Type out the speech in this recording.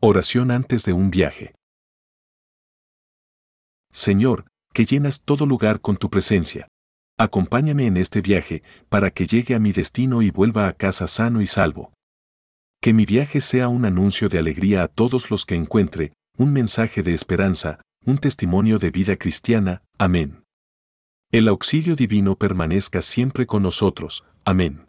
Oración antes de un viaje. Señor, que llenas todo lugar con tu presencia. Acompáñame en este viaje para que llegue a mi destino y vuelva a casa sano y salvo. Que mi viaje sea un anuncio de alegría a todos los que encuentre, un mensaje de esperanza, un testimonio de vida cristiana. Amén. El auxilio divino permanezca siempre con nosotros. Amén.